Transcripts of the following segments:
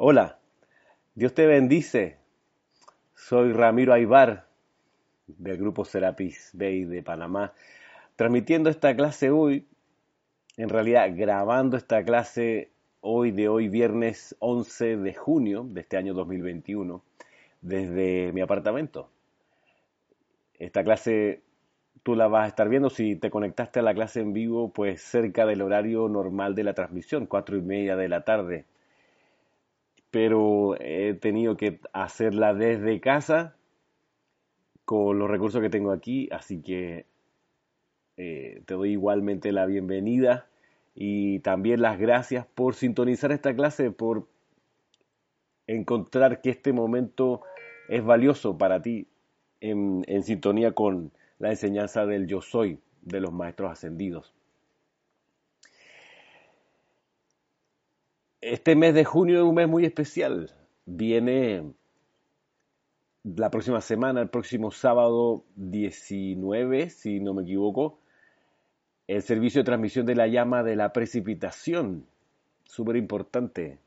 Hola, Dios te bendice. Soy Ramiro Aybar del grupo Serapis Bay de Panamá, transmitiendo esta clase hoy, en realidad grabando esta clase hoy de hoy viernes 11 de junio de este año 2021 desde mi apartamento. Esta clase tú la vas a estar viendo si te conectaste a la clase en vivo, pues cerca del horario normal de la transmisión, cuatro y media de la tarde pero he tenido que hacerla desde casa con los recursos que tengo aquí, así que eh, te doy igualmente la bienvenida y también las gracias por sintonizar esta clase, por encontrar que este momento es valioso para ti en, en sintonía con la enseñanza del yo soy de los maestros ascendidos. Este mes de junio es un mes muy especial. Viene la próxima semana, el próximo sábado 19, si no me equivoco, el servicio de transmisión de la llama de la precipitación. Súper importante.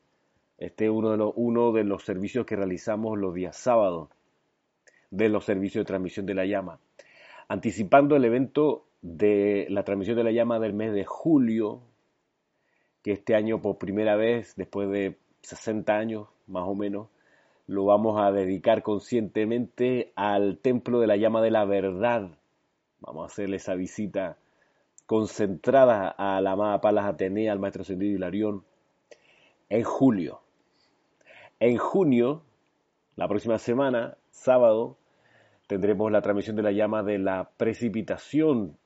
Este es uno de, los, servicios que realizamos los días sábados, de los servicios de transmisión de la llama. Anticipando el evento de la transmisión de la llama del mes de julio, que este año por primera vez, después de 60 años más o menos, lo vamos a dedicar conscientemente al Templo de la Llama de la Verdad. Vamos a hacerle esa visita concentrada a la amada Palas Atenea, al Maestro Ascendido Hilarión, en julio. En junio, la próxima semana, sábado, tendremos la transmisión de la llama de la precipitación,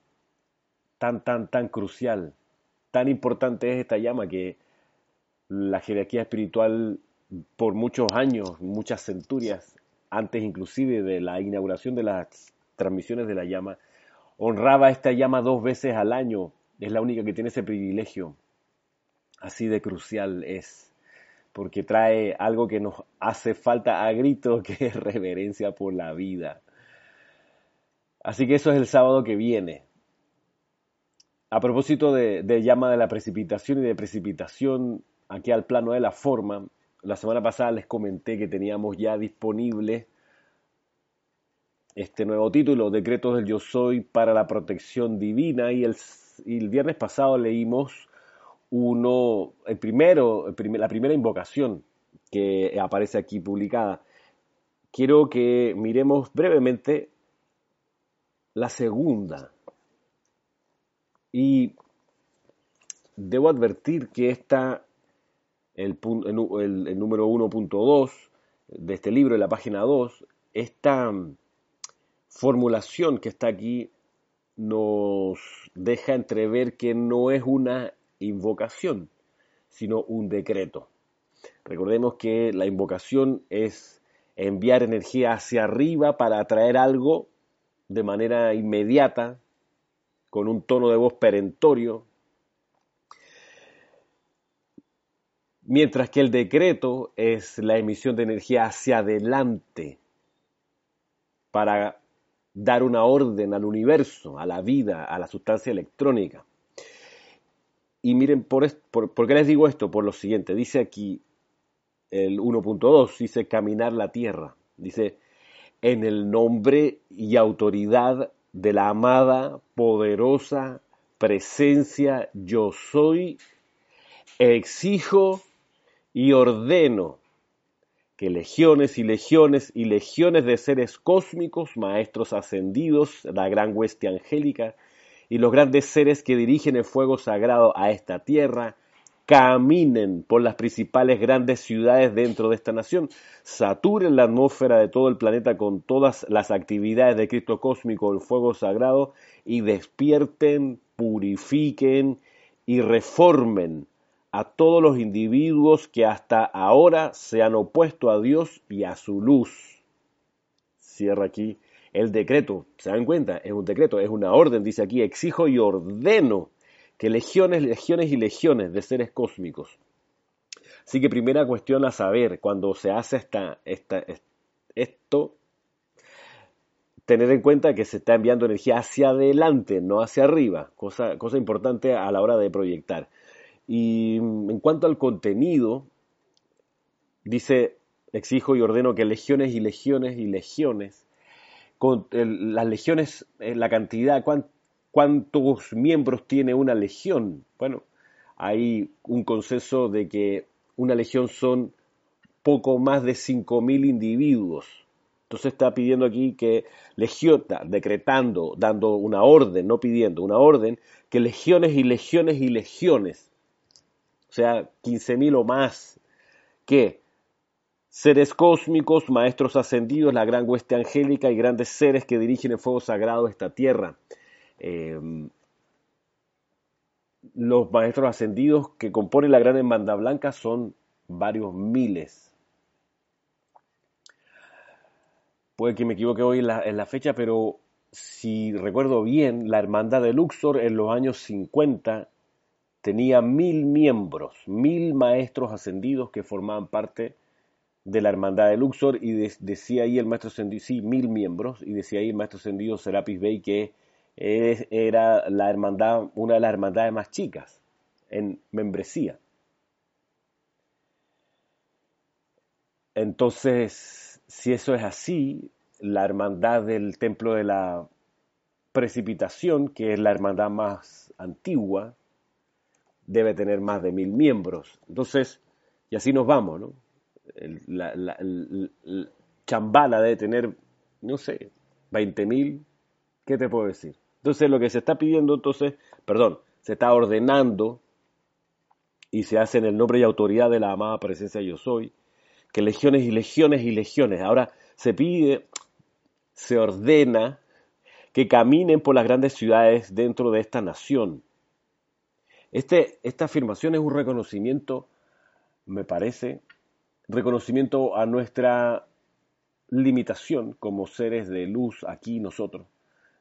tan, tan, tan crucial tan importante es esta llama que la jerarquía espiritual por muchos años, muchas centurias, antes inclusive de la inauguración de las transmisiones de la llama, honraba esta llama dos veces al año. Es la única que tiene ese privilegio. Así de crucial es, porque trae algo que nos hace falta a grito, que es reverencia por la vida. Así que eso es el sábado que viene. A propósito de, llama de la precipitación y de precipitación aquí al plano de la forma, la semana pasada les comenté que teníamos ya disponible este nuevo título, Decretos del Yo Soy para la Protección Divina, y el, viernes pasado leímos uno, el primero, la primera invocación que aparece aquí publicada. Quiero que miremos brevemente la segunda y debo advertir que esta, el, el, el número 1.2 de este libro, en la página 2, esta formulación que está aquí nos deja entrever que no es una invocación, sino un decreto. Recordemos que la invocación es enviar energía hacia arriba para atraer algo de manera inmediata, con un tono de voz perentorio, mientras que el decreto es la emisión de energía hacia adelante para dar una orden al universo, a la vida, a la sustancia electrónica. Y miren, por, por, qué les digo esto? Por lo siguiente, dice aquí el 1.2, dice caminar la tierra, dice en el nombre y autoridad de la amada, poderosa presencia yo soy, exijo y ordeno que legiones y legiones y legiones de seres cósmicos, maestros ascendidos, la gran hueste angélica y los grandes seres que dirigen el fuego sagrado a esta tierra, caminen por las principales grandes ciudades dentro de esta nación, saturen la atmósfera de todo el planeta con todas las actividades de Cristo cósmico, el fuego sagrado, y despierten, purifiquen y reformen a todos los individuos que hasta ahora se han opuesto a Dios y a su luz. Cierra aquí el decreto. ¿Se dan cuenta? Es un decreto, es una orden. Dice aquí, exijo y ordeno que legiones, legiones y legiones de seres cósmicos. Así que primera cuestión a saber, cuando se hace esta, esta, esto, tener en cuenta que se está enviando energía hacia adelante, no hacia arriba, cosa, cosa importante a la hora de proyectar. Y en cuanto al contenido, dice, exijo y ordeno que legiones y legiones y legiones, con las legiones, la cantidad, cuántos miembros tiene una legión. Bueno, hay un consenso de que una legión son poco más de 5.000 individuos. Entonces está pidiendo aquí que legión, decretando, dando una orden, no pidiendo, una orden, que legiones y legiones y legiones, o sea, 15.000 o más, que seres cósmicos, maestros ascendidos, la gran hueste angélica y grandes seres que dirigen el fuego sagrado esta tierra. Em, los maestros ascendidos que componen la gran hermandad blanca son varios miles. Puede que me equivoque hoy en la, fecha, pero si recuerdo bien, la hermandad de Luxor en los años 50 tenía mil miembros, mil maestros ascendidos que formaban parte de la hermandad de Luxor y decía ahí el maestro ascendido, sí, mil miembros, y decía ahí el maestro ascendido Serapis Bey que era la hermandad, una de las hermandades más chicas en membresía. Entonces, si eso es así, la hermandad del templo de la precipitación, que es la hermandad más antigua, debe tener más de mil miembros. Entonces, y así nos vamos, ¿no? la, Chambala debe tener, no sé, 20 mil, ¿qué te puedo decir? Entonces lo que se está pidiendo, entonces, perdón, se está ordenando y se hace en el nombre y autoridad de la amada presencia yo soy, que legiones y legiones y legiones. Ahora se pide, se ordena que caminen por las grandes ciudades dentro de esta nación. Este, esta afirmación es un reconocimiento, me parece, reconocimiento a nuestra limitación como seres de luz aquí nosotros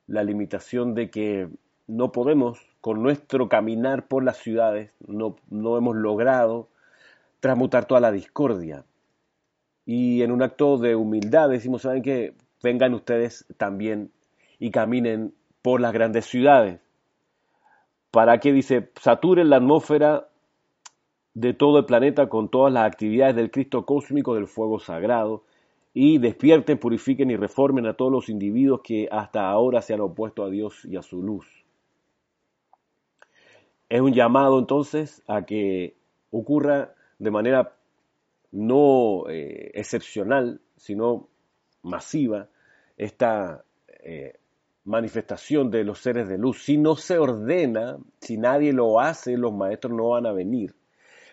la limitación de que no podemos, con nuestro caminar por las ciudades, no, no hemos logrado transmutar toda la discordia. Y en un acto de humildad decimos, ¿saben qué? Vengan ustedes también y caminen por las grandes ciudades. Para que, dice, saturen la atmósfera de todo el planeta con todas las actividades del Cristo cósmico del fuego sagrado y despierten, purifiquen y reformen a todos los individuos que hasta ahora se han opuesto a Dios y a su luz. Es un llamado entonces a que ocurra de manera no eh, excepcional, sino masiva, esta eh, manifestación de los seres de luz. Si no se ordena, si nadie lo hace, los maestros no van a venir.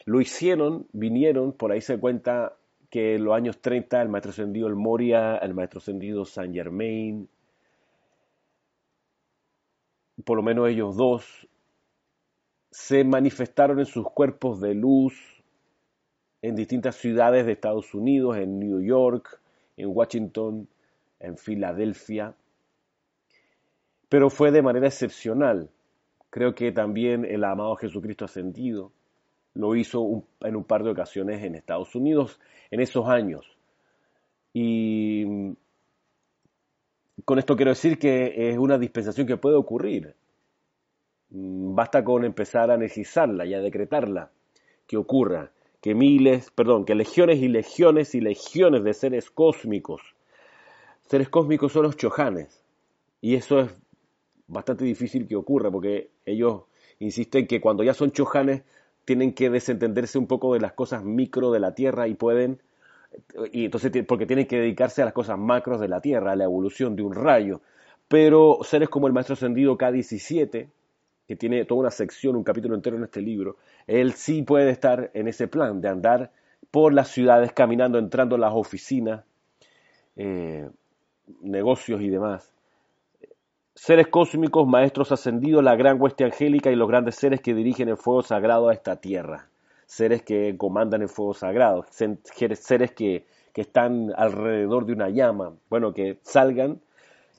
Lo hicieron, vinieron, por ahí se cuenta que en los años 30 el maestro ascendido el Moria, el maestro ascendido Saint Germain, por lo menos ellos dos, se manifestaron en sus cuerpos de luz en distintas ciudades de Estados Unidos, en New York, en Washington, en Filadelfia, pero fue de manera excepcional. Creo que también el amado Jesucristo ascendido lo hizo en un par de ocasiones en Estados Unidos en esos años. Y mm, con esto quiero decir que es una dispensación que puede ocurrir. Mm, basta con empezar a energizarla y a decretarla, que ocurra, que miles, perdón, que legiones y legiones y legiones de seres cósmicos, seres cósmicos son los chojanes, y eso es bastante difícil que ocurra, porque ellos insisten que cuando ya son chojanes tienen que desentenderse un poco de las cosas micro de la Tierra y pueden, y entonces porque tienen que dedicarse a las cosas macros de la Tierra, a la evolución de un rayo. Pero seres como el Maestro Ascendido K17, que tiene toda una sección, un capítulo entero en este libro, él sí puede estar en ese plan de andar por las ciudades, caminando, entrando en las oficinas, eh, negocios y demás seres cósmicos, maestros ascendidos, la gran hueste angélica y los grandes seres que dirigen el fuego sagrado a esta tierra, seres que comandan el fuego sagrado, seres que, que están alrededor de una llama, bueno, que salgan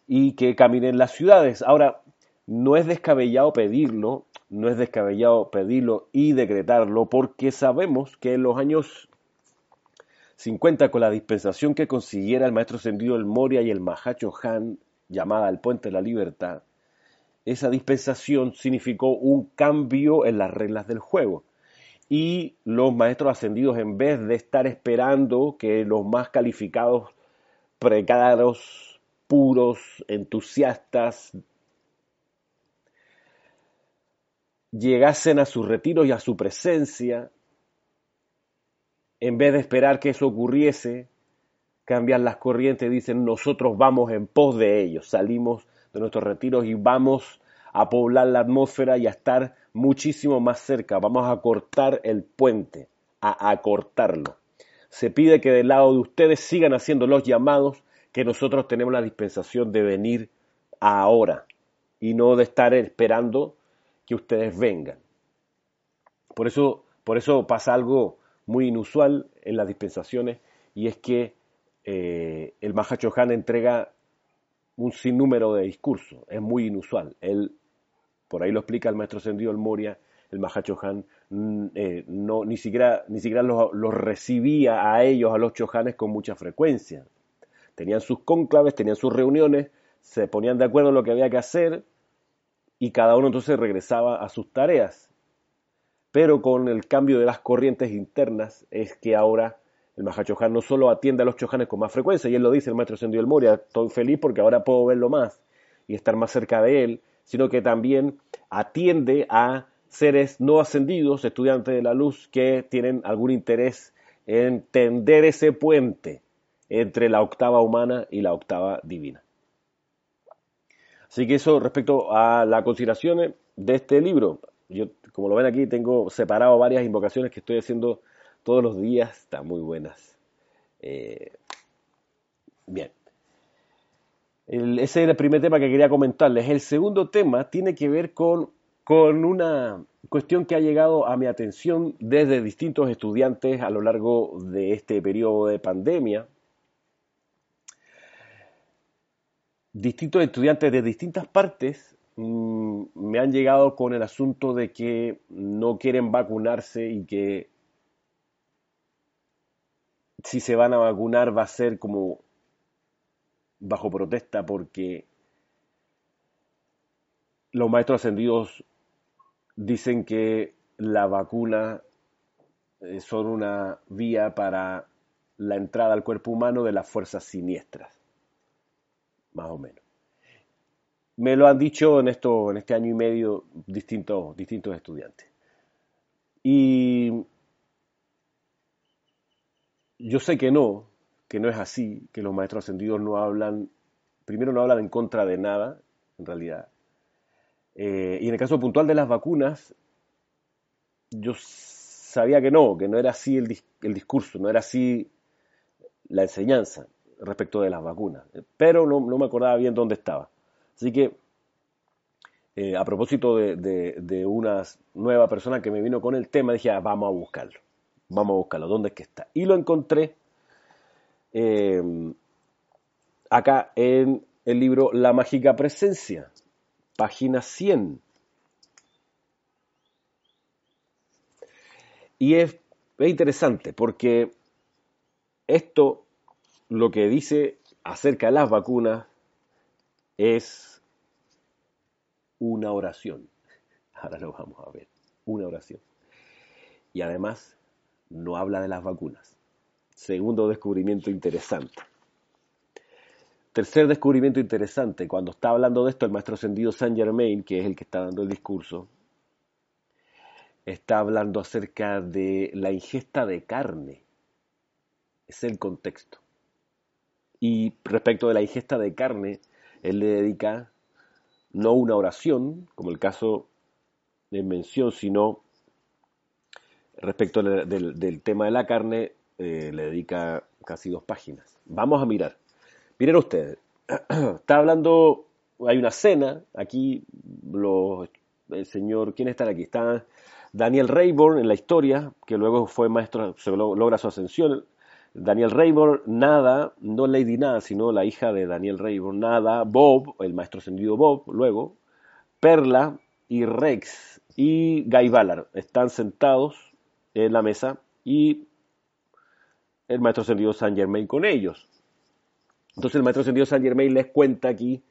y que caminen las ciudades. Ahora, no es descabellado pedirlo, no es descabellado pedirlo y decretarlo, porque sabemos que en los años 50, con la dispensación que consiguiera el maestro ascendido el Moria y el Mahacho Han, llamada el Puente de la Libertad, esa dispensación significó un cambio en las reglas del juego. y los maestros ascendidos, en vez de estar esperando que los más calificados, precarios, puros, entusiastas, llegasen a su retiro y a su presencia, en vez de esperar que eso ocurriese, cambian las corrientes, dicen nosotros vamos en pos de ellos, salimos de nuestros retiros y vamos a poblar la atmósfera y a estar muchísimo más cerca, vamos a cortar el puente, a acortarlo. Se pide que del lado de ustedes sigan haciendo los llamados, que nosotros tenemos la dispensación de venir ahora y no de estar esperando que ustedes vengan. Por eso, por eso pasa algo muy inusual en las dispensaciones y es que eh, el Mahachohan entrega un sinnúmero de discursos, es muy inusual. Él, por ahí lo explica el maestro Sendido el Moria, el Mahachohan mm, eh, no, ni siquiera, ni siquiera los, los, recibía a ellos, a los chohanes, con mucha frecuencia. Tenían sus cónclaves, tenían sus reuniones, se ponían de acuerdo en lo que había que hacer y cada uno entonces regresaba a sus tareas. Pero con el cambio de las corrientes internas es que ahora el Mahachohan no solo atiende a los chohanes con más frecuencia, y él lo dice el maestro Sendio del Moria, estoy feliz porque ahora puedo verlo más y estar más cerca de él, sino que también atiende a seres no ascendidos, estudiantes de la luz, que tienen algún interés en tender ese puente entre la octava humana y la octava divina. Así que eso respecto a las consideraciones de este libro. Yo, como lo ven aquí, tengo separado varias invocaciones que estoy haciendo todos los días. Están muy buenas. Eh, bien. ese era el primer tema que quería comentarles. El segundo tema tiene que ver con, con una cuestión que ha llegado a mi atención desde distintos estudiantes a lo largo de este periodo de pandemia distintos estudiantes de distintas partes mm, me han llegado con el asunto de que no quieren vacunarse y que si se van a vacunar va a ser como bajo protesta porque los maestros ascendidos dicen que la vacuna eh, son una vía para la entrada al cuerpo humano de las fuerzas siniestras más o menos. Me lo han dicho en, esto, en este año y medio distintos, distintos estudiantes. Y yo sé que no, que no es así, que los maestros ascendidos no hablan, primero no hablan en contra de nada, en realidad. Eh, y en el caso puntual de las vacunas, yo sabía que no, que no era así el, discurso, no era así la enseñanza respecto de las vacunas, pero no, me acordaba bien dónde estaba. Así que, eh, a propósito de, una nueva persona que me vino con el tema, dije, ah, vamos a buscarlo, vamos a buscarlo, ¿dónde es que está? Y lo encontré eh, acá en el libro La Mágica Presencia, página 100. Y es, es interesante porque esto lo que dice acerca de las vacunas es una oración. Ahora lo vamos a ver. Una oración. Y además no habla de las vacunas. Segundo descubrimiento interesante. Tercer descubrimiento interesante, cuando está hablando de esto el maestro ascendido Saint Germain, que es el que está dando el discurso, está hablando acerca de la ingesta de carne. Es el contexto. Y respecto de la ingesta de carne, él le dedica no una oración, como el caso de mención, sino respecto del, tema de la carne, eh, le dedica casi dos páginas. Vamos a mirar. Miren ustedes, está hablando, hay una cena, aquí los, el señor, ¿quién está aquí? Está Daniel Rayburn en la historia, que luego fue maestro, se logra su ascensión, Daniel Rayburn, Nada, no Lady Nada, sino la hija de Daniel Rayburn, Nada, Bob, el maestro ascendido Bob, luego, Perla y Rex y Guy Ballard están sentados en la mesa y el maestro ascendido Saint Germain con ellos. Entonces el maestro ascendido Saint Germain les cuenta aquí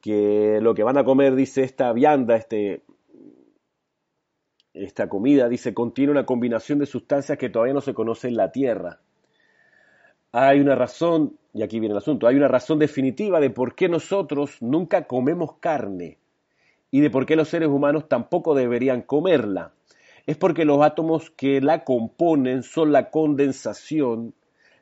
que lo que van a comer, dice esta vianda, este, esta comida, dice, contiene una combinación de sustancias que todavía no se conoce en la Tierra. Hay una razón, y aquí viene el asunto, hay una razón definitiva de por qué nosotros nunca comemos carne y de por qué los seres humanos tampoco deberían comerla. Es porque los átomos que la componen son la condensación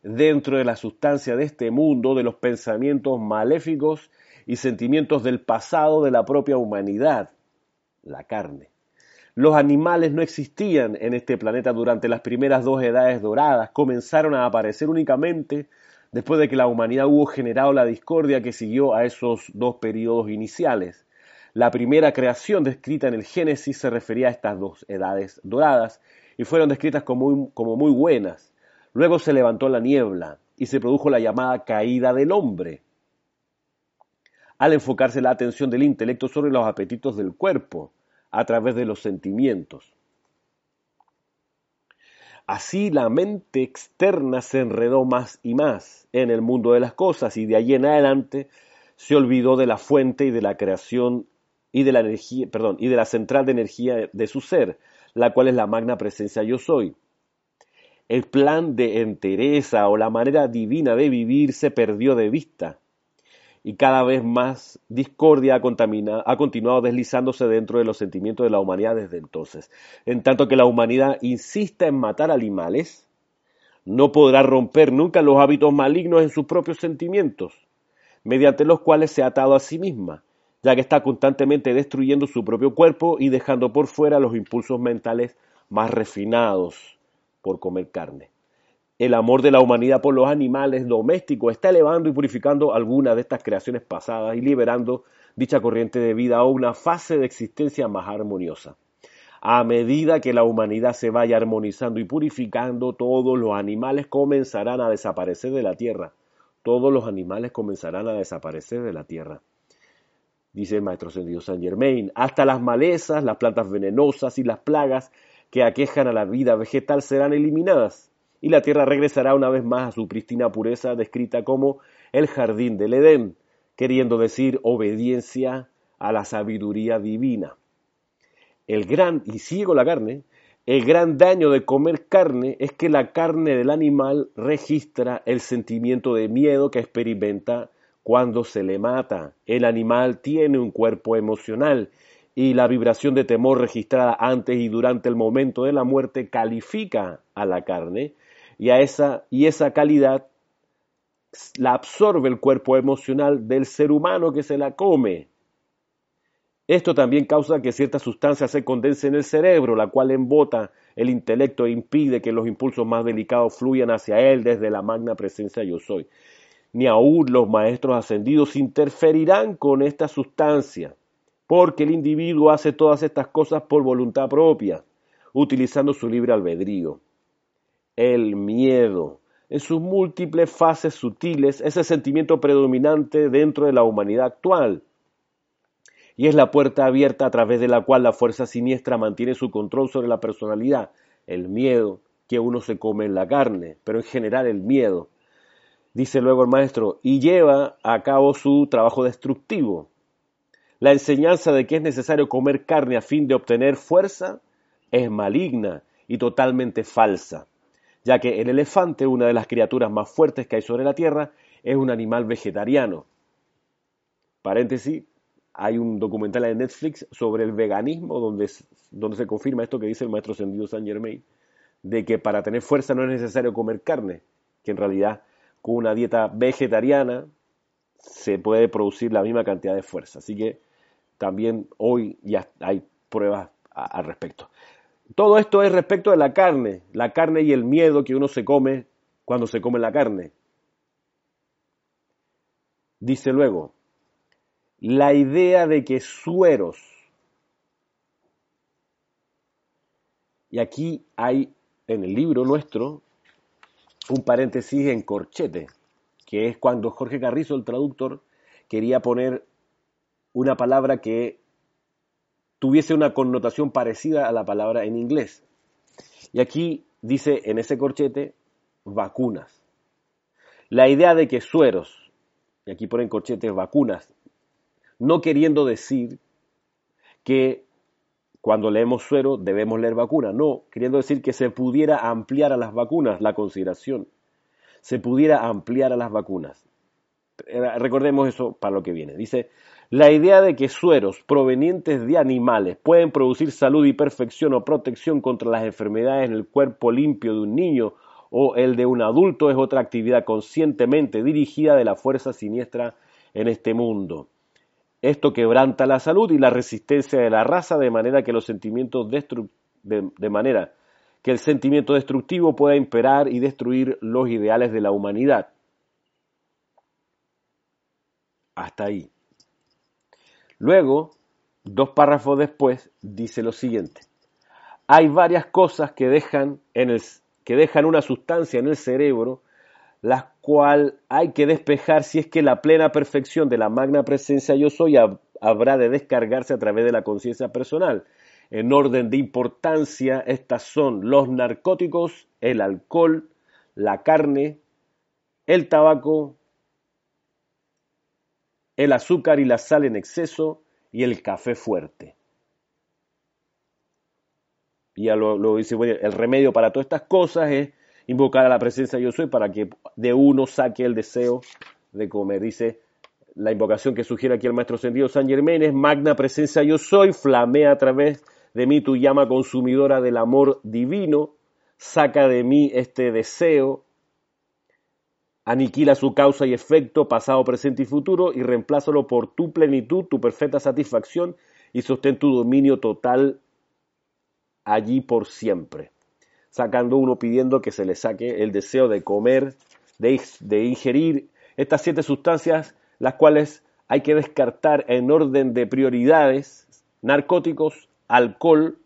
dentro de la sustancia de este mundo de los pensamientos maléficos y sentimientos del pasado de la propia humanidad, la carne. Los animales no existían en este planeta durante las primeras dos edades doradas, comenzaron a aparecer únicamente después de que la humanidad hubo generado la discordia que siguió a esos dos periodos iniciales. La primera creación descrita en el Génesis se refería a estas dos edades doradas y fueron descritas como muy, buenas. Luego se levantó la niebla y se produjo la llamada caída del hombre, al enfocarse la atención del intelecto sobre los apetitos del cuerpo a través de los sentimientos. Así la mente externa se enredó más y más en el mundo de las cosas y de allí en adelante se olvidó de la fuente y de la creación y de la energía, perdón, y de la central de energía de su ser, la cual es la magna presencia yo soy. El plan de entereza o la manera divina de vivir se perdió de vista y cada vez más discordia ha, ha continuado deslizándose dentro de los sentimientos de la humanidad desde entonces. En tanto que la humanidad insista en matar animales, no podrá romper nunca los hábitos malignos en sus propios sentimientos, mediante los cuales se ha atado a sí misma, ya que está constantemente destruyendo su propio cuerpo y dejando por fuera los impulsos mentales más refinados por comer carne el amor de la humanidad por los animales domésticos está elevando y purificando algunas de estas creaciones pasadas y liberando dicha corriente de vida a una fase de existencia más armoniosa. A medida que la humanidad se vaya armonizando y purificando, todos los animales comenzarán a desaparecer de la tierra. Todos los animales comenzarán a desaparecer de la tierra. Dice el maestro ascendido Saint Germain, hasta las malezas, las plantas venenosas y las plagas que aquejan a la vida vegetal serán eliminadas y la tierra regresará una vez más a su prístina pureza descrita como el jardín del Edén, queriendo decir obediencia a la sabiduría divina. El gran, y sigo la carne, el gran daño de comer carne es que la carne del animal registra el sentimiento de miedo que experimenta cuando se le mata. El animal tiene un cuerpo emocional y la vibración de temor registrada antes y durante el momento de la muerte califica a la carne y, a esa, y esa calidad la absorbe el cuerpo emocional del ser humano que se la come. Esto también causa que cierta sustancia se condense en el cerebro, la cual embota el intelecto e impide que los impulsos más delicados fluyan hacia él desde la magna presencia yo soy. Ni aún los maestros ascendidos interferirán con esta sustancia, porque el individuo hace todas estas cosas por voluntad propia, utilizando su libre albedrío el miedo. En sus múltiples fases sutiles, ese sentimiento predominante dentro de la humanidad actual. Y es la puerta abierta a través de la cual la fuerza siniestra mantiene su control sobre la personalidad. El miedo que uno se come en la carne, pero en general el miedo. Dice luego el maestro, y lleva a cabo su trabajo destructivo. La enseñanza de que es necesario comer carne a fin de obtener fuerza es maligna y totalmente falsa ya que el elefante, una de las criaturas más fuertes que hay sobre la Tierra, es un animal vegetariano. Paréntesis, hay un documental en Netflix sobre el veganismo donde, donde se confirma esto que dice el maestro Sendido Saint Germain, de que para tener fuerza no es necesario comer carne, que en realidad con una dieta vegetariana se puede producir la misma cantidad de fuerza. Así que también hoy ya hay pruebas al respecto. Todo esto es respecto de la carne, la carne y el miedo que uno se come cuando se come la carne. Dice luego, la idea de que sueros, y aquí hay en el libro nuestro un paréntesis en corchete, que es cuando Jorge Carrizo, el traductor, quería poner una palabra que tuviese una connotación parecida a la palabra en inglés. Y aquí dice en ese corchete vacunas. La idea de que sueros, y aquí ponen corchetes vacunas, no queriendo decir que cuando leemos suero debemos leer vacuna. No, queriendo decir que se pudiera ampliar a las vacunas la consideración. Se pudiera ampliar a las vacunas. Recordemos eso para lo que viene. Dice, la idea de que sueros provenientes de animales pueden producir salud y perfección o protección contra las enfermedades en el cuerpo limpio de un niño o el de un adulto es otra actividad conscientemente dirigida de la fuerza siniestra en este mundo. Esto quebranta la salud y la resistencia de la raza de manera que los sentimientos de, manera que el sentimiento destructivo pueda imperar y destruir los ideales de la humanidad. Hasta ahí. Luego, dos párrafos después, dice lo siguiente. Hay varias cosas que dejan, en el, que dejan una sustancia en el cerebro la cual hay que despejar si es que la plena perfección de la magna presencia yo soy habrá de descargarse a través de la conciencia personal. En orden de importancia, estas son los narcóticos, el alcohol, la carne, el tabaco, el azúcar y la sal en exceso y el café fuerte. Y ya lo, dice, el remedio para todas estas cosas es invocar a la presencia yo soy para que de uno saque el deseo de comer. Dice la invocación que sugiere aquí el maestro Sendido San Germán es magna presencia yo soy, flamea a través de mí tu llama consumidora del amor divino, saca de mí este deseo, aniquila su causa y efecto, pasado, presente y futuro, y reemplázalo por tu plenitud, tu perfecta satisfacción, y sostén tu dominio total allí por siempre sacando uno pidiendo que se le saque el deseo de comer, de, ingerir estas siete sustancias, las cuales hay que descartar en orden de prioridades, narcóticos, alcohol,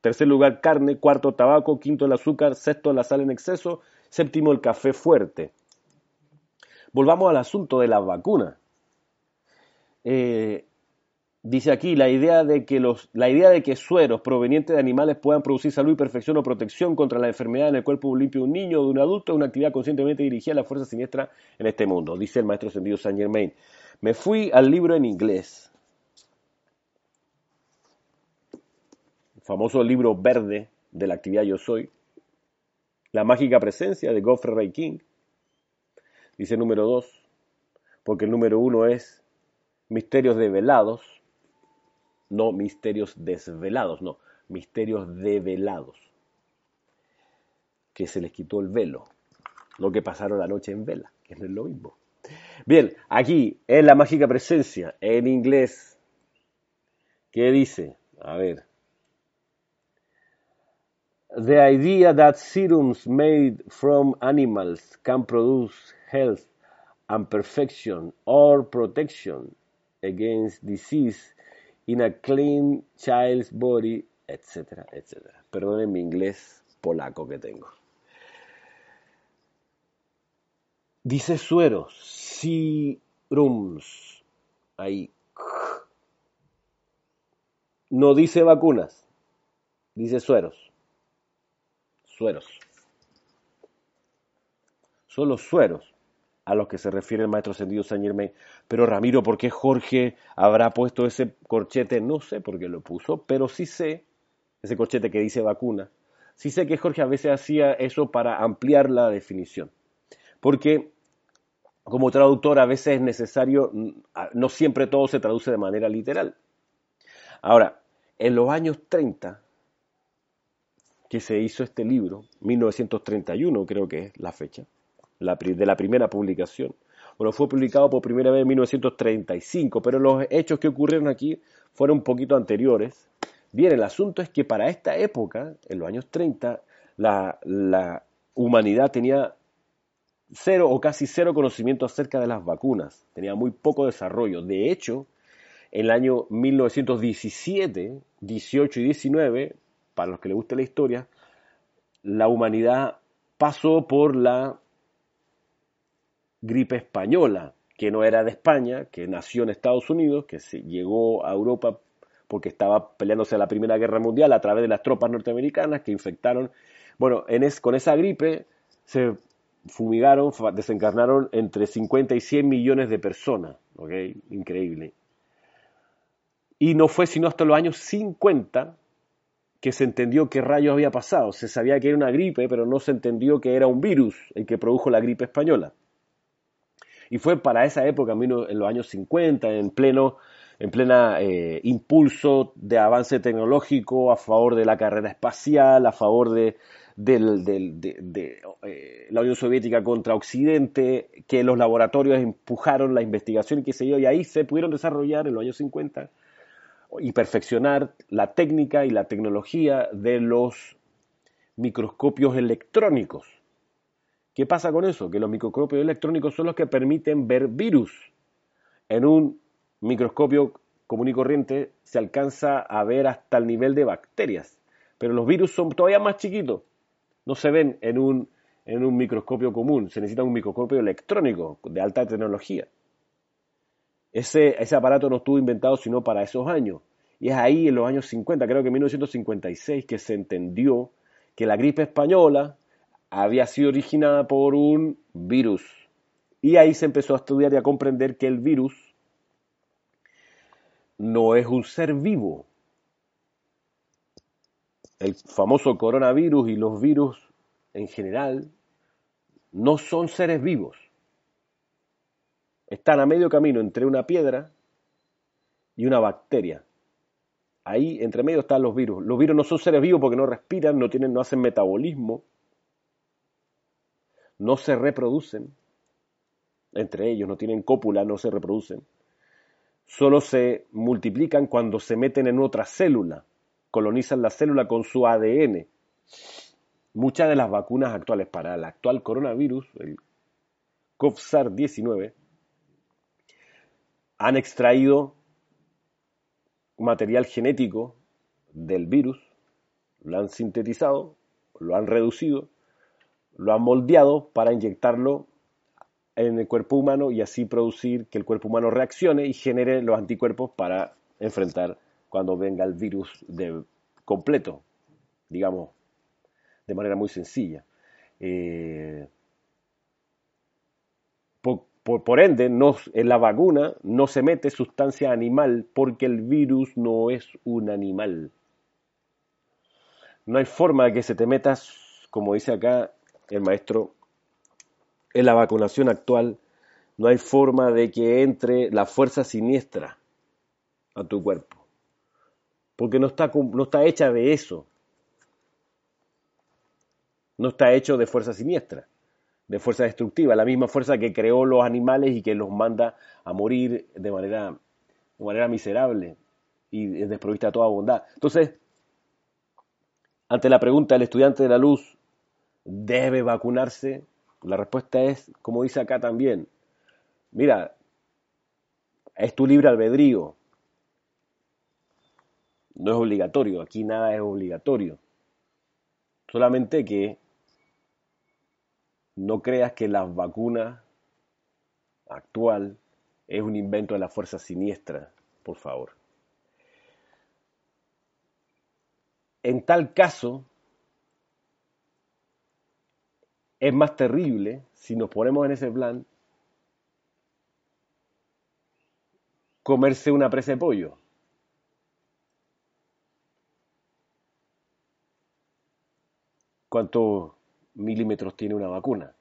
tercer lugar carne, cuarto tabaco, quinto el azúcar, sexto la sal en exceso, séptimo el café fuerte. Volvamos al asunto de la vacuna. Eh, Dice aquí la idea de que los, la idea de que sueros provenientes de animales puedan producir salud y perfección o protección contra la enfermedad en el cuerpo limpio de un niño o de un adulto es una actividad conscientemente dirigida a la fuerza siniestra en este mundo, dice el maestro Sendido Saint Germain. Me fui al libro en inglés, el famoso libro verde de la actividad Yo Soy, La mágica presencia de Godfrey Ray King. Dice número dos, porque el número uno es misterios develados no misterios desvelados, no, misterios develados. Que se les quitó el velo, no que pasaron la noche en vela, que no es lo mismo. Bien, aquí en la mágica presencia, en inglés, ¿qué dice? A ver. The idea that serums made from animals can produce health and perfection or protection against disease in a clean child's body, etcétera, etcétera. Perdonen mi inglés polaco que tengo. Dice sueros, serums, ahí. No dice vacunas, dice sueros. Sueros. Son los sueros a los que se refiere el maestro Sendido San Germain. Pero Ramiro, ¿por qué Jorge habrá puesto ese corchete? No sé por qué lo puso, pero sí sé, ese corchete que dice vacuna, sí sé que Jorge a veces hacía eso para ampliar la definición. Porque como traductor a veces es necesario, no siempre todo se traduce de manera literal. Ahora, en los años 30, que se hizo este libro, 1931 creo que es la fecha, de la primera publicación. Bueno, fue publicado por primera vez en 1935, pero los hechos que ocurrieron aquí fueron un poquito anteriores. Bien, el asunto es que para esta época, en los años 30, la, la humanidad tenía cero o casi cero conocimiento acerca de las vacunas, tenía muy poco desarrollo. De hecho, en el año 1917, 18 y 19, para los que les guste la historia, la humanidad pasó por la gripe española, que no era de España, que nació en Estados Unidos, que se llegó a Europa porque estaba peleándose la Primera Guerra Mundial a través de las tropas norteamericanas que infectaron. Bueno, en es, con esa gripe se fumigaron, desencarnaron entre 50 y 100 millones de personas. Increíble. Y no fue sino hasta los años 50 que se entendió qué rayos había pasado. Se sabía que era una gripe, pero no se entendió que era un virus el que produjo la gripe española. Y fue para esa época, en los años 50, en pleno en plena eh, impulso de avance tecnológico a favor de la carrera espacial, a favor de, eh, la Unión Soviética contra Occidente, que los laboratorios empujaron la investigación y qué sé yo, y ahí se pudieron desarrollar en los años 50 y perfeccionar la técnica y la tecnología de los microscopios electrónicos. ¿Qué pasa con eso? Que los microscopios electrónicos son los que permiten ver virus en un microscopio común y corriente se alcanza a ver hasta el nivel de bacterias, pero los virus son todavía más chiquitos, no se ven en un, en un microscopio común, se necesita un microscopio electrónico de alta tecnología. Ese, ese aparato no estuvo inventado sino para esos años. Y es ahí, en los años 50, creo que en 1956, que se entendió que la gripe española había sido originada por un virus. Y ahí se empezó a estudiar y a comprender que el virus no es un ser vivo. El famoso coronavirus y los virus en general no son seres vivos. Están a medio camino entre una piedra y una bacteria. Ahí entre medio están los virus. Los virus no son seres vivos porque no respiran, no tienen, no hacen metabolismo, no se reproducen. Entre ellos no tienen cópula, no se reproducen solo se multiplican cuando se meten en otra célula, colonizan la célula con su ADN. Muchas de las vacunas actuales para el actual coronavirus, el COVSAR-19, han extraído material genético del virus, lo han sintetizado, lo han reducido, lo han moldeado para inyectarlo en el cuerpo humano y así producir que el cuerpo humano reaccione y genere los anticuerpos para enfrentar cuando venga el virus de completo, digamos, de manera muy sencilla. Eh, por, ende, en la vacuna no se mete sustancia animal porque el virus no es un animal. No hay forma de que se te metas, como dice acá el maestro en la vacunación actual no hay forma de que entre la fuerza siniestra a tu cuerpo. Porque no está, no está hecha de eso. No está hecho de fuerza siniestra, de fuerza destructiva, la misma fuerza que creó los animales y que los manda a morir de manera, de manera miserable y desprovista de toda bondad. Entonces, ante la pregunta del estudiante de la luz, ¿debe vacunarse? La respuesta es, como dice acá también, mira, es tu libre albedrío. No es obligatorio, aquí nada es obligatorio. Solamente que no creas que la vacuna actual es un invento de la fuerza siniestra, por favor. En tal caso, es más terrible si nos ponemos en ese plan comerse una presa de pollo. ¿Cuántos milímetros tiene una vacuna?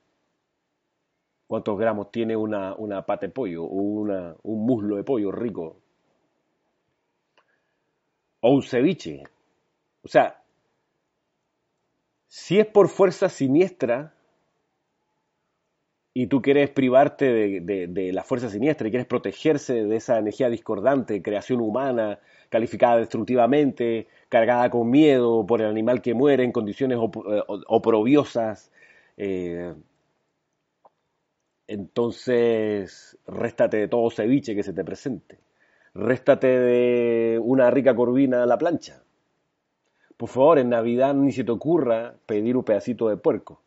¿Cuántos gramos tiene una, una pata de pollo o una, un muslo de pollo rico? O un ceviche. O sea, si es por fuerza siniestra, y tú quieres privarte de, la fuerza siniestra y quieres protegerse de esa energía discordante, creación humana, calificada destructivamente, cargada con miedo por el animal que muere en condiciones eh, oprobiosas, eh, entonces réstate de todo ceviche que se te presente. Réstate de una rica corvina a la plancha. Por favor, en Navidad ni se te ocurra pedir un pedacito de puerco.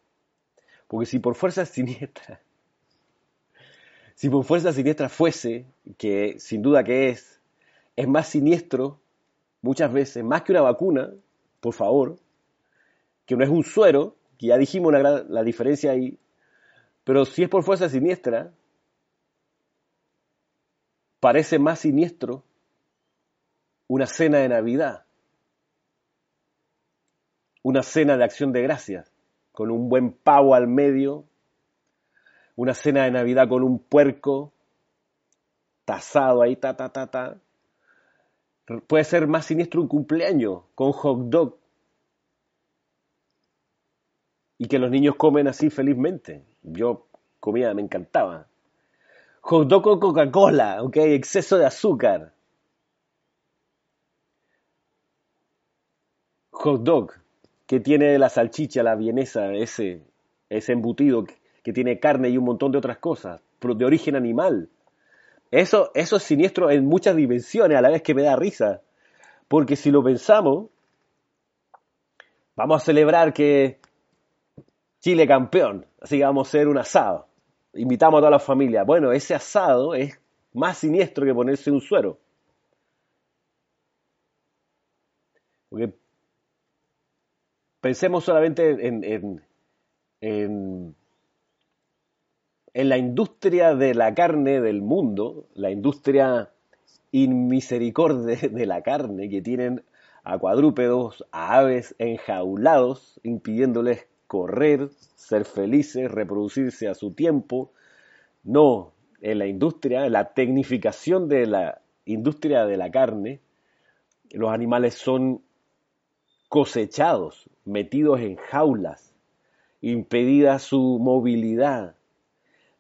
Porque si por fuerza siniestra, si por fuerza siniestra fuese, que sin duda que es, es más siniestro muchas veces, más que una vacuna, por favor, que no es un suero, que ya dijimos la diferencia ahí, pero si es por fuerza siniestra, parece más siniestro una cena de Navidad, una cena de acción de gracias, con un buen pavo al medio, una cena de Navidad con un puerco tasado ahí, ta, ta, ta, ta. Puede ser más siniestro un cumpleaños con hot dog y que los niños comen así felizmente. Yo comía, me encantaba. Hot dog con Coca-Cola, ¿ok? Exceso de azúcar. Hot dog, que tiene la salchicha, la vienesa, ese, ese embutido que tiene carne y un montón de otras cosas, de origen animal. Eso, eso es siniestro en muchas dimensiones, a la vez que me da risa. Porque si lo pensamos, vamos a celebrar que Chile campeón, así que vamos a hacer un asado. Invitamos a toda la familia. Bueno, ese asado es más siniestro que ponerse un suero. Porque pensemos solamente en, en, en, la industria de la carne del mundo, la industria inmisericordia de la carne, que tienen a cuadrúpedos, a aves enjaulados, impidiéndoles correr, ser felices, reproducirse a su tiempo. No, en la industria, en la tecnificación de la industria de la carne, los animales son cosechados, metidos en jaulas, impedida su movilidad.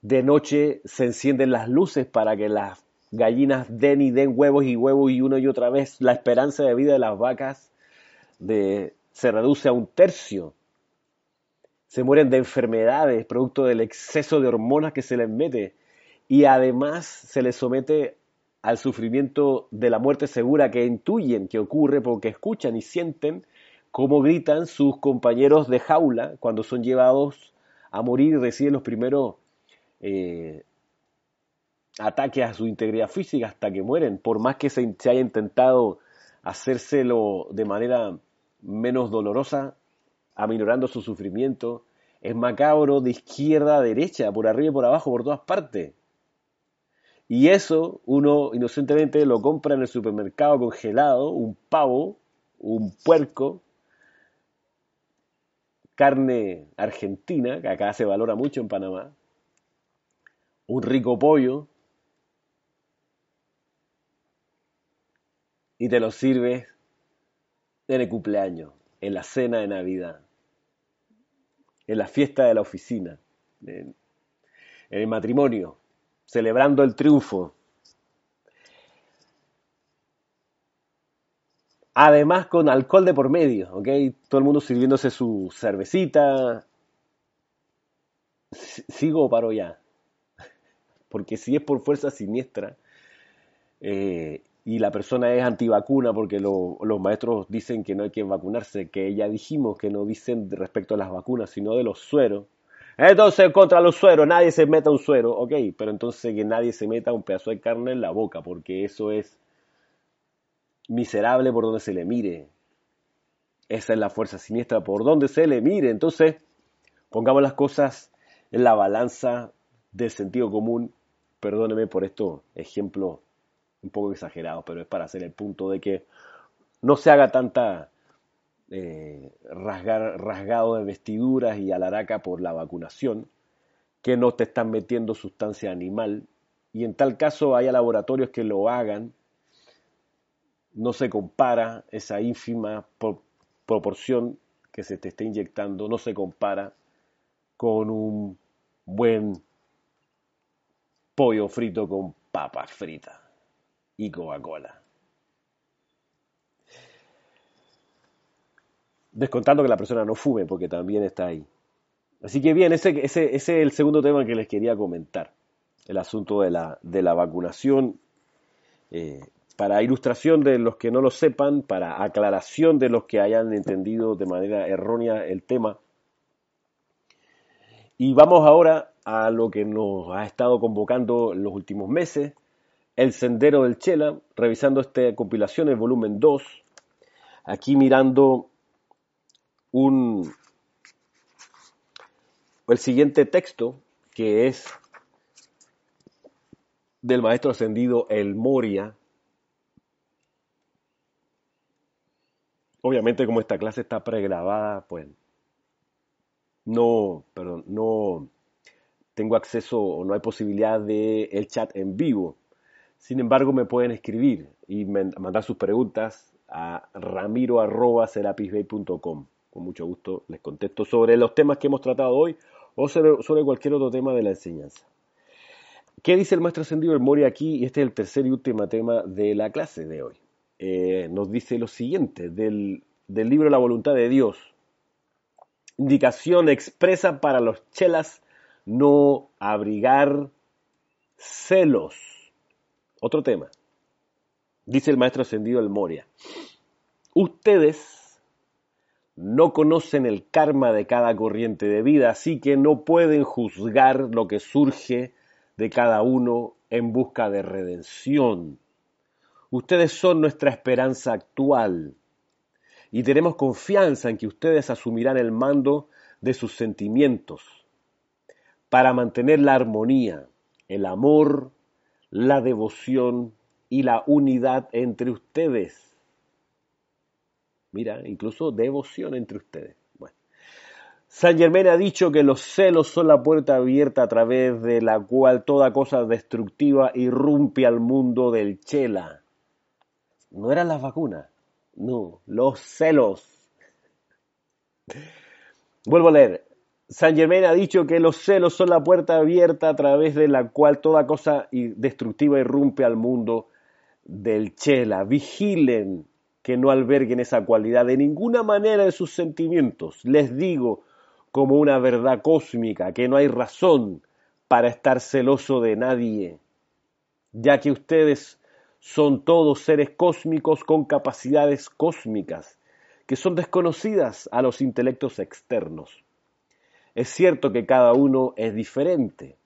De noche se encienden las luces para que las gallinas den y den huevos y huevos y una y otra vez. La esperanza de vida de las vacas se reduce a un tercio. Se mueren de enfermedades producto del exceso de hormonas que se les mete. Y además se les somete al sufrimiento de la muerte segura que intuyen que ocurre porque escuchan y sienten cómo gritan sus compañeros de jaula cuando son llevados a morir y reciben los primeros eh, ataques a su integridad física hasta que mueren, por más que se, se haya intentado hacérselo de manera menos dolorosa, aminorando su sufrimiento. Es macabro de izquierda a derecha, por arriba y por abajo, por todas partes. Y eso uno inocentemente lo compra en el supermercado congelado, un pavo, un puerco, carne argentina, que acá se valora mucho en Panamá, un rico pollo, y te lo sirves en el cumpleaños, en la cena de Navidad en la fiesta de la oficina, en, el matrimonio, celebrando el triunfo. Además con alcohol de por medio, ¿ok? Todo el mundo sirviéndose su cervecita. ¿Sigo o paro ya? Porque si es por fuerza siniestra, eh, y la persona es antivacuna porque los maestros dicen que no hay que vacunarse, que ya dijimos que no dicen respecto a las vacunas, sino de los sueros. Entonces, contra los sueros, nadie se meta un suero, ok, pero entonces que nadie se meta un pedazo de carne en la boca, porque eso es miserable por donde se le mire. Esa es la fuerza siniestra por donde se le mire. Entonces, pongamos las cosas en la balanza del sentido común. Perdóneme por estos ejemplos un poco exagerado, pero es para hacer el punto de que no se haga tanta eh, rasgado de vestiduras y alaraca por la vacunación, que no te están metiendo sustancia animal, y en tal caso haya laboratorios que lo hagan, no se compara esa ínfima proporción que se te está inyectando, no se compara con un buen pollo frito con papas fritas y Coca-Cola. Descontando que la persona no fume, porque también está ahí. Así que bien, ese, ese, es el segundo tema que les quería comentar, el asunto de la, de la vacunación. Eh, para ilustración de los que no lo sepan, para aclaración de los que hayan entendido de manera errónea el tema. Y vamos ahora a lo que nos ha estado convocando los últimos meses, el Sendero del Chela, revisando esta compilación, el volumen 2, aquí mirando un, el siguiente texto, que es del maestro ascendido El Moria, Obviamente como esta clase está pregrabada, pues no, pero no tengo acceso o no hay posibilidad de el chat en vivo. Sin embargo, me pueden escribir y mandar sus preguntas a ramiro.serapisbay.com. Con mucho gusto les contesto sobre los temas que hemos tratado hoy o sobre, cualquier otro tema de la enseñanza. ¿Qué dice el maestro ascendido el Mori aquí? Y este es el tercer y último tema de la clase de hoy. Eh, nos dice lo siguiente del, del libro La voluntad de Dios. Indicación expresa para los chelas no abrigar celos. Otro tema. Dice el maestro ascendido el Moria. Ustedes no conocen el karma de cada corriente de vida, así que no pueden juzgar lo que surge de cada uno en busca de redención. Ustedes son nuestra esperanza actual y tenemos confianza en que ustedes asumirán el mando de sus sentimientos para mantener la armonía, el amor, la devoción y la unidad entre ustedes. Mira, incluso devoción entre ustedes. San Germán ha dicho que los celos son la puerta abierta a través de la cual toda cosa destructiva irrumpe al mundo del chela. No eran las vacunas, no, los celos. Vuelvo a leer. San Germain ha dicho que los celos son la puerta abierta a través de la cual toda cosa destructiva irrumpe al mundo del Chela. Vigilen que no alberguen esa cualidad de ninguna manera en sus sentimientos. Les digo como una verdad cósmica que no hay razón para estar celoso de nadie, ya que ustedes son todos seres cósmicos con capacidades cósmicas que son desconocidas a los intelectos externos. Es cierto que cada uno es diferente,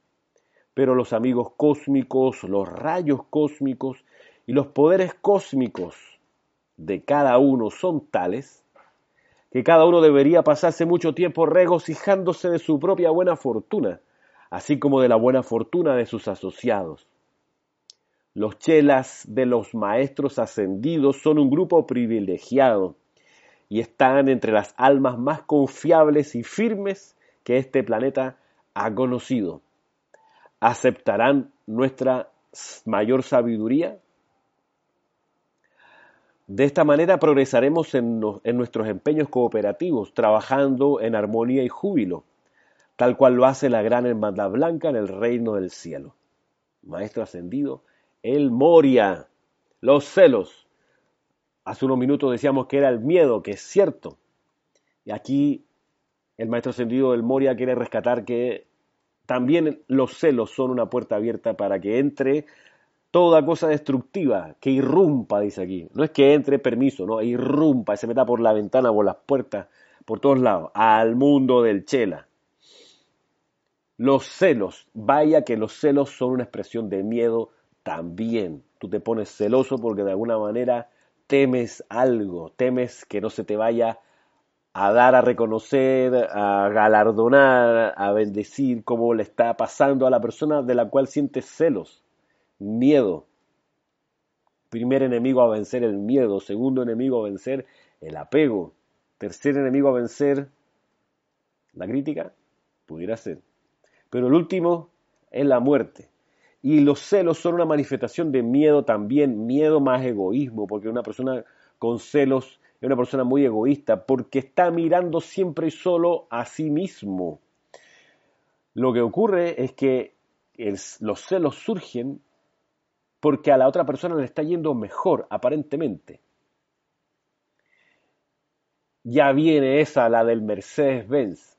pero los amigos cósmicos, los rayos cósmicos y los poderes cósmicos de cada uno son tales que cada uno debería pasarse mucho tiempo regocijándose de su propia buena fortuna, así como de la buena fortuna de sus asociados. Los chelas de los maestros ascendidos son un grupo privilegiado y están entre las almas más confiables y firmes que este planeta ha conocido. ¿Aceptarán nuestra mayor sabiduría? De esta manera progresaremos en, nuestros empeños cooperativos, trabajando en armonía y júbilo, tal cual lo hace la gran hermandad blanca en el reino del cielo. Maestro ascendido, el Moria, los celos. Hace unos minutos decíamos que era el miedo, que es cierto. Y aquí el maestro ascendido del Moria quiere rescatar que también los celos son una puerta abierta para que entre toda cosa destructiva, que irrumpa, dice aquí. No es que entre permiso, no, irrumpa, se meta por la ventana, por las puertas, por todos lados, al mundo del chela. Los celos, vaya que los celos son una expresión de miedo también. Tú te pones celoso porque de alguna manera temes algo, temes que no se te vaya a dar a reconocer, a galardonar, a bendecir cómo le está pasando a la persona de la cual sientes celos, miedo. Primer enemigo a vencer el miedo, segundo enemigo a vencer el apego, tercer enemigo a vencer la crítica, pudiera ser. Pero el último es la muerte. Y los celos son una manifestación de miedo también, miedo más egoísmo, porque una persona con celos es una persona muy egoísta porque está mirando siempre y solo a sí mismo. Lo que ocurre es que los celos surgen porque a la otra persona le está yendo mejor, aparentemente. Ya viene esa, la del Mercedes-Benz.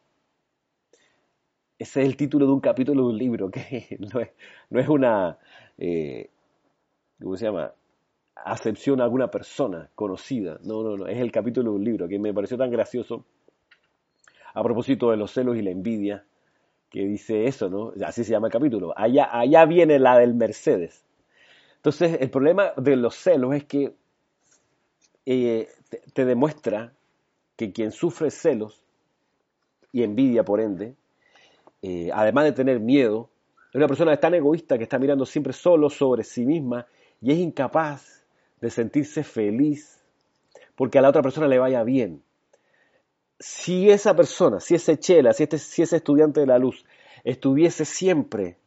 Ese es el título de un capítulo de un libro, que no es, una, eh, ¿cómo se llama? acepción a alguna persona conocida. No, no, no. Es el capítulo de un libro que me pareció tan gracioso a propósito de los celos y la envidia, que dice eso, ¿no? Así se llama el capítulo. Allá, allá viene la del Mercedes. Entonces, el problema de los celos es que eh, te, demuestra que quien sufre celos y envidia, por ende, eh, además de tener miedo, es una persona tan egoísta que está mirando siempre solo sobre sí misma y es incapaz de sentirse feliz, porque a la otra persona le vaya bien. Si esa persona, si ese chela, si, este, si ese estudiante de la luz estuviese siempre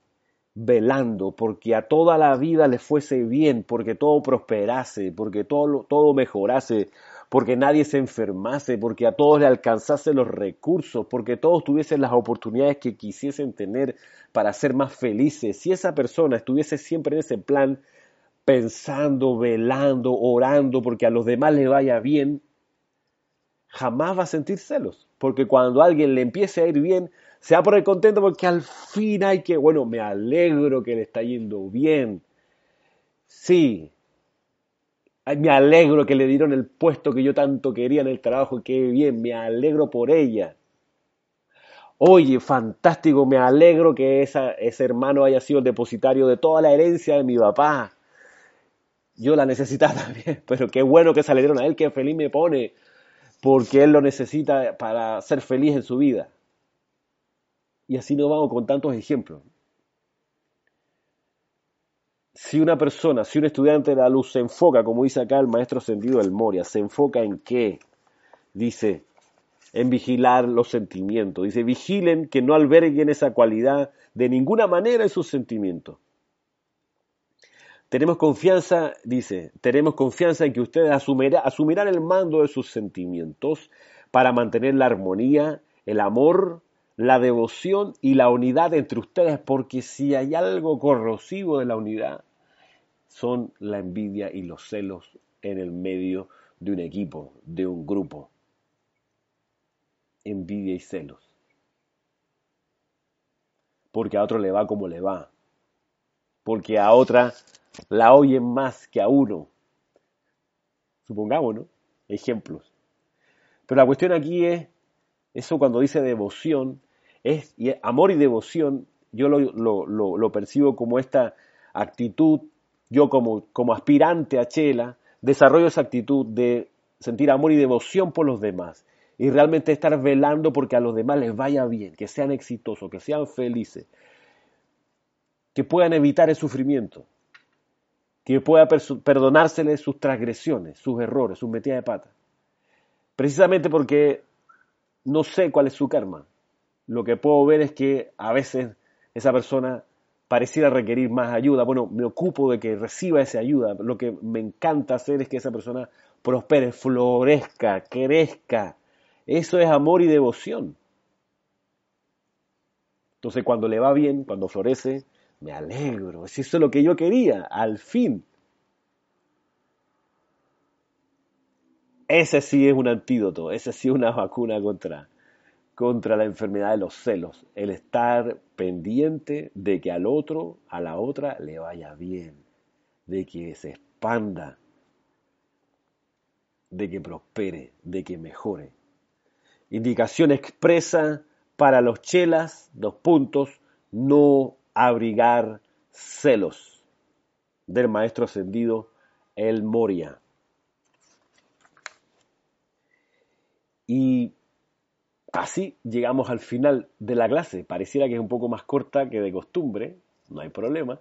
velando porque a toda la vida le fuese bien, porque todo prosperase, porque todo, todo mejorase, porque nadie se enfermase, porque a todos le alcanzase los recursos, porque todos tuviesen las oportunidades que quisiesen tener para ser más felices. Si esa persona estuviese siempre en ese plan, pensando, velando, orando, porque a los demás le vaya bien, jamás va a sentir celos, porque cuando alguien le empiece a ir bien, se va a poner contento porque al fin hay que, bueno, me alegro que le está yendo bien. Sí, me alegro que le dieron el puesto que yo tanto quería en el trabajo, qué bien, me alegro por ella. Oye, fantástico, me alegro que ese hermano haya sido el depositario de toda la herencia de mi papá. Yo la necesitaba también, pero qué bueno que se le dieron a él, qué feliz me pone, porque él lo necesita para ser feliz en su vida. Y así nos vamos con tantos ejemplos si una persona, si un estudiante de la luz se enfoca, como dice acá el maestro sentido del Moria, se enfoca en qué? Dice, en vigilar los sentimientos. Dice, vigilen que no alberguen esa cualidad de ninguna manera en sus sentimientos. Tenemos confianza, dice, tenemos confianza en que ustedes asumirán el mando de sus sentimientos para mantener la armonía, el amor, la devoción y la unidad entre ustedes, porque si hay algo corrosivo de la unidad, son la envidia y los celos en el medio de un equipo, de un grupo. Envidia y celos. Porque a otro le va como le va. Porque a otra la oyen más que a uno. Supongamos, ¿no? Ejemplos. Pero la cuestión aquí es, eso cuando dice devoción, es amor y devoción, yo lo, lo, lo percibo como esta actitud yo como, como aspirante a Chela, desarrollo esa actitud de sentir amor y devoción por los demás y realmente estar velando porque a los demás les vaya bien, que sean exitosos, que sean felices, que puedan evitar el sufrimiento, que pueda perdonárseles sus transgresiones, sus errores, sus metidas de pata. Precisamente porque no sé cuál es su karma. Lo que puedo ver es que a veces esa persona pareciera requerir más ayuda. Bueno, me ocupo de que reciba esa ayuda. Lo que me encanta hacer es que esa persona prospere, florezca, crezca. Eso es amor y devoción. Entonces cuando le va bien, cuando florece, me alegro. Eso es lo que yo quería, al fin. Ese sí es un antídoto, ese sí es una vacuna contra, contra la enfermedad de los celos, el estar pendiente de que al otro, a la otra, le vaya bien, de que se expanda, de que prospere, de que mejore. Indicación expresa para los chelas, dos puntos, no abrigar celos, del maestro ascendido El Moria. Y Así llegamos al final de la clase. Pareciera que es un poco más corta que de costumbre, no hay problema.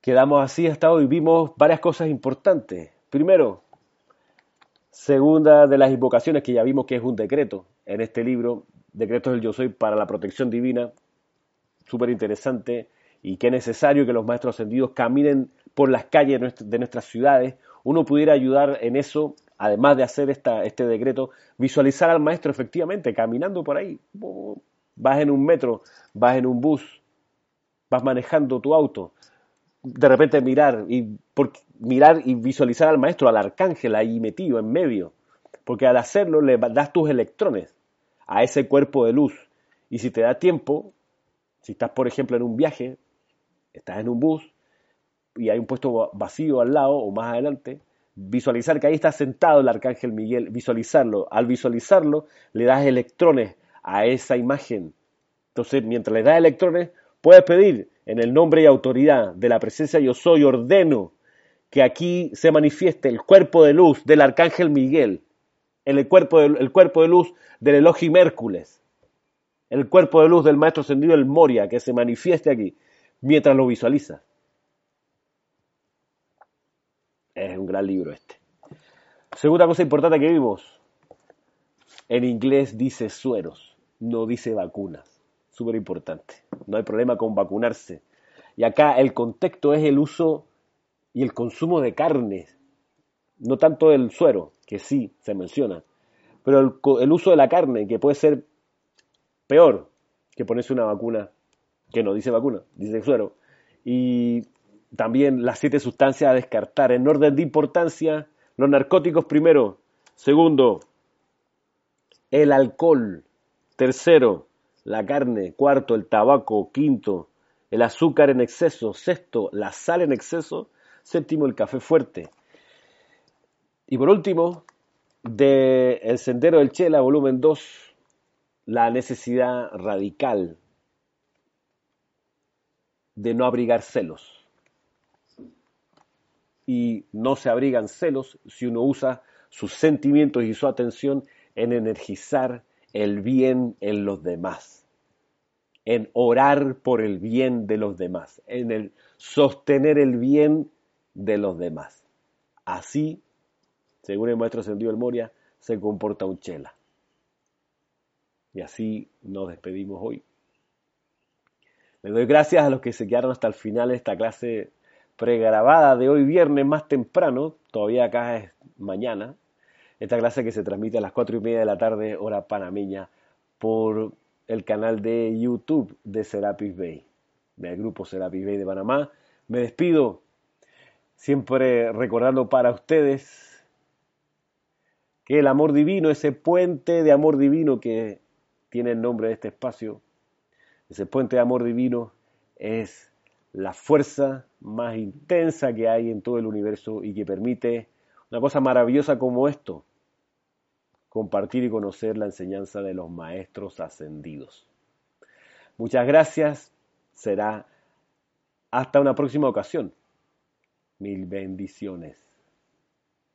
Quedamos así hasta hoy. Vimos varias cosas importantes. Primero, segunda de las invocaciones que ya vimos que es un decreto en este libro, Decretos del Yo Soy para la Protección Divina, súper interesante y que es necesario que los maestros ascendidos caminen por las calles de nuestras ciudades. Uno pudiera ayudar en eso además de hacer esta, este decreto, visualizar al maestro efectivamente caminando por ahí. Vas en un metro, vas en un bus, vas manejando tu auto. De repente mirar y mirar y visualizar al maestro, al arcángel ahí metido en medio. Porque al hacerlo le das tus electrones a ese cuerpo de luz. Y si te da tiempo, si estás por ejemplo en un viaje, estás en un bus y hay un puesto vacío al lado o más adelante, visualizar que ahí está sentado el arcángel Miguel, visualizarlo. Al visualizarlo, le das electrones a esa imagen. Entonces, mientras le das electrones, puedes pedir en el nombre y autoridad de la presencia yo soy, ordeno que aquí se manifieste el cuerpo de luz del arcángel Miguel, el cuerpo de, el cuerpo de luz del Elohim Hércules, el cuerpo de luz del maestro ascendido el Moria, que se manifieste aquí, mientras lo visualizas. Es un gran libro este. Segunda cosa importante que vimos. En inglés dice sueros, no dice vacunas. Súper importante. No hay problema con vacunarse. Y acá el contexto es el uso y el consumo de carne. No tanto el suero, que sí se menciona, pero el, el uso de la carne, que puede ser peor que ponerse una vacuna que no dice vacuna, dice suero. Y también las siete sustancias a descartar. En orden de importancia, los narcóticos primero. Segundo, el alcohol. Tercero, la carne. Cuarto, el tabaco. Quinto, el azúcar en exceso. Sexto, la sal en exceso. Séptimo, el café fuerte. Y por último, de El Sendero del Chela, volumen 2, la necesidad radical de no abrigar celos. Y no se abrigan celos si uno usa sus sentimientos y su atención en energizar el bien en los demás, en orar por el bien de los demás, en el sostener el bien de los demás. Así, según el maestro Sendido del Moria, se comporta un chela. Y así nos despedimos hoy. Le doy gracias a los que se quedaron hasta el final de esta clase pregrabada de hoy viernes más temprano, todavía acá es mañana, esta clase que se transmite a las cuatro y media de la tarde, hora panameña, por el canal de YouTube de Serapis Bay, del grupo Serapis Bay de Panamá. Me despido, siempre recordando para ustedes que el amor divino, ese puente de amor divino que tiene el nombre de este espacio, ese puente de amor divino es la fuerza más intensa que hay en todo el universo y que permite una cosa maravillosa como esto, compartir y conocer la enseñanza de los maestros ascendidos. Muchas gracias, será hasta una próxima ocasión. Mil bendiciones.